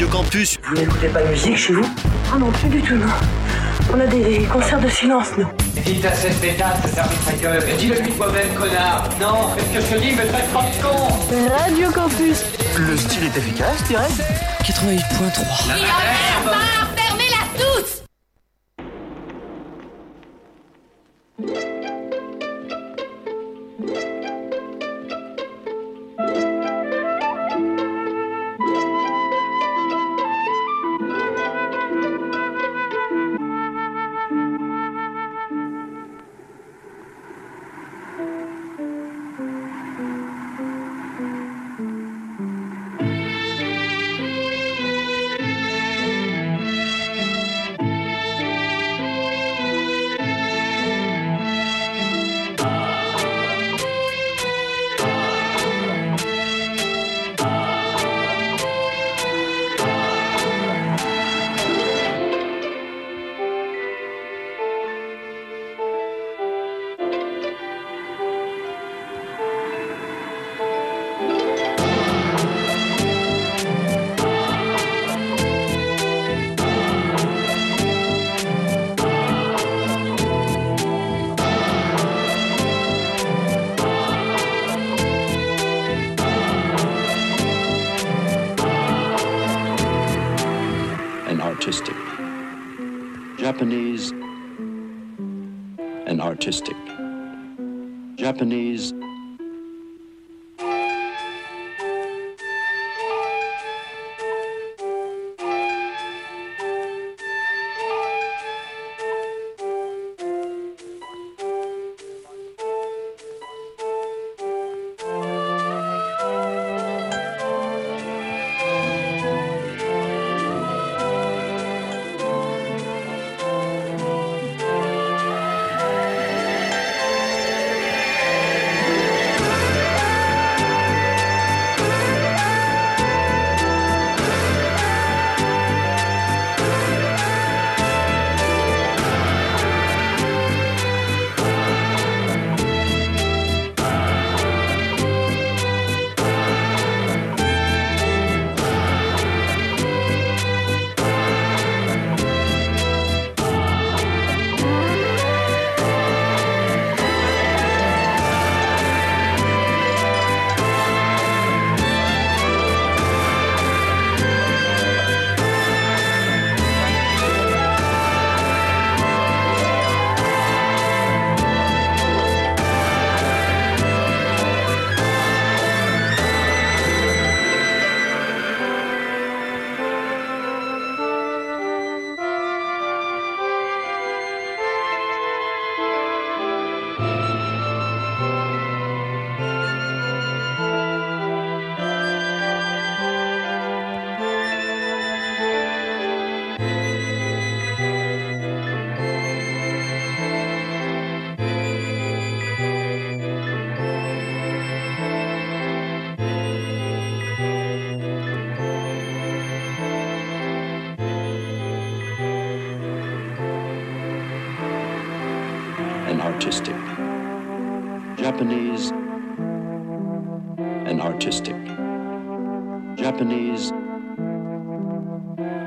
Radio Campus. Vous n'écoutez pas de musique chez vous? Ah non, plus du tout, non. On a des concerts de silence, nous. Dites à cette pétasse de fermer sa gueule. Et dis-le toi-même, connard. Non, qu'est-ce que je te dis, mais faites pas de con. Radio Campus. Le style est efficace, dirais 88.3. La madame.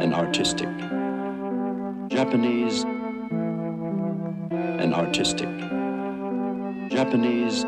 An artistic. Japanese, an artistic. Japanese,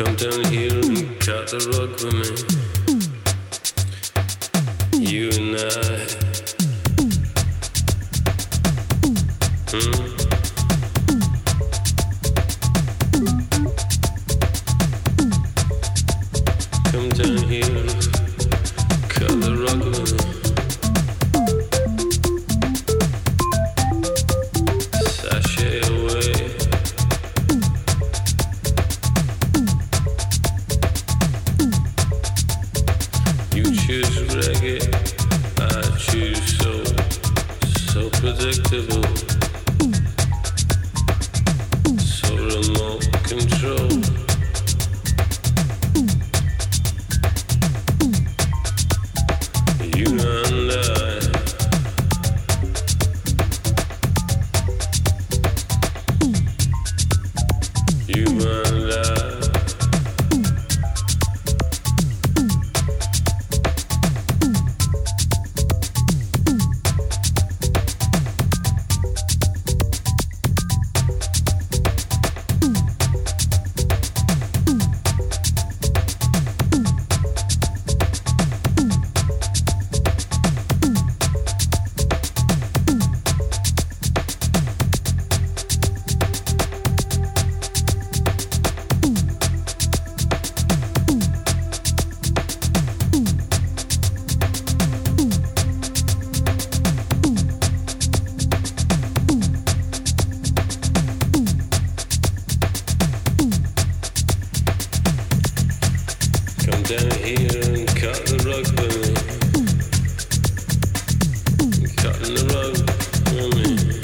Come down here and cut the rug with me. Cutting the rug on me.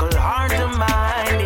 Get this little hard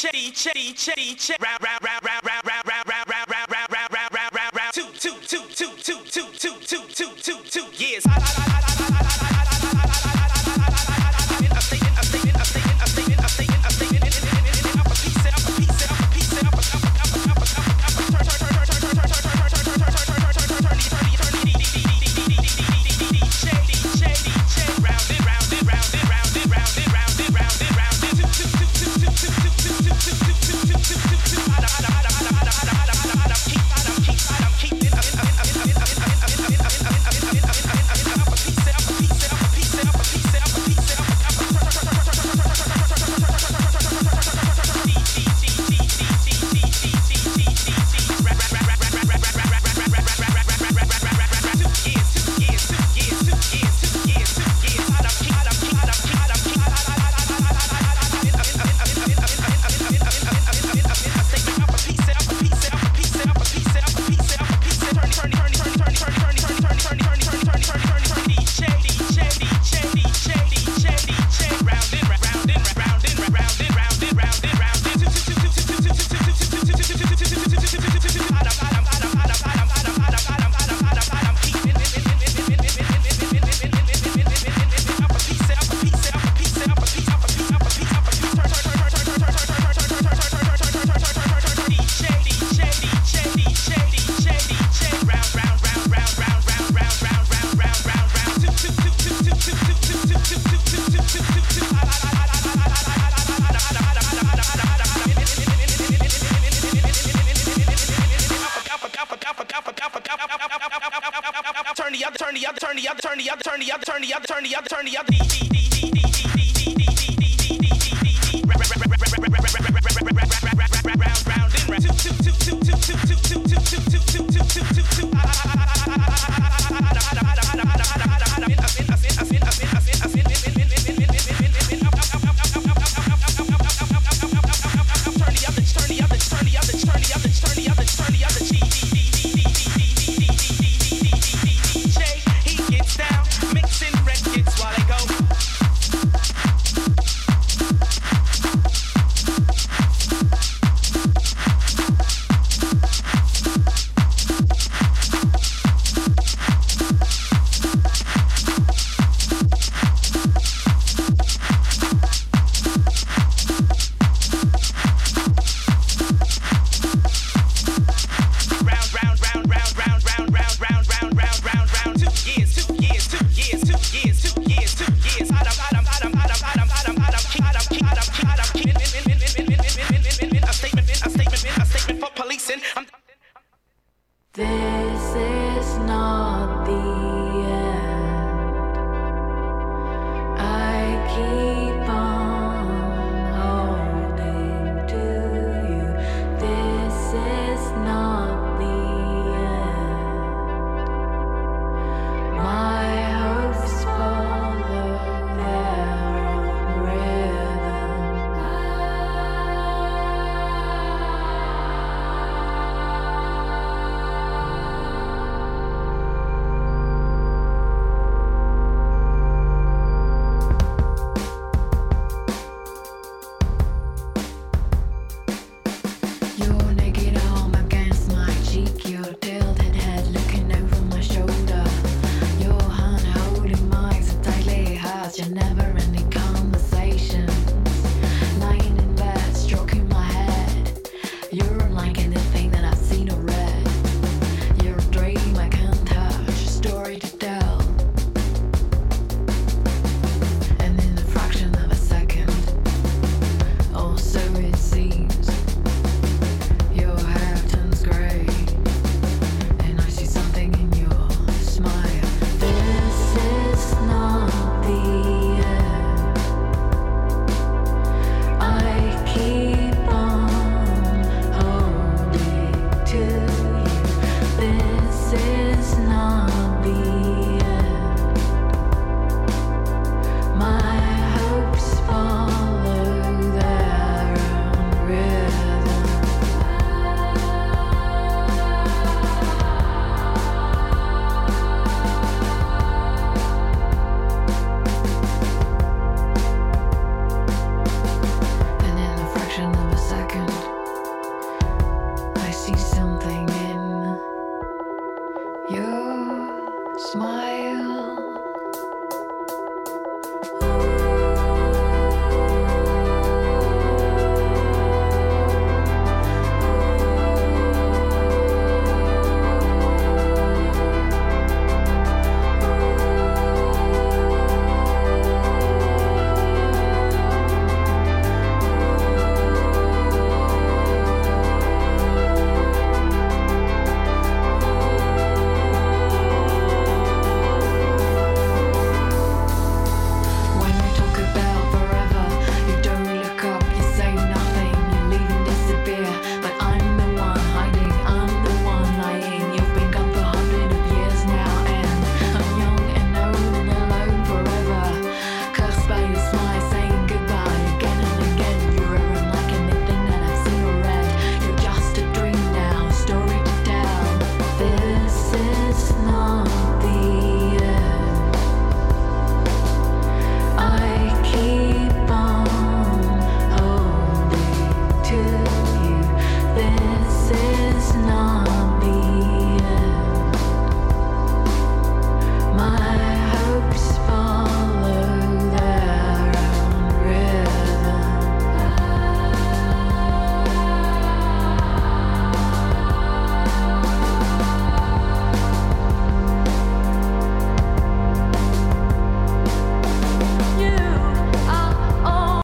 Chitty, chitty, chitty, check.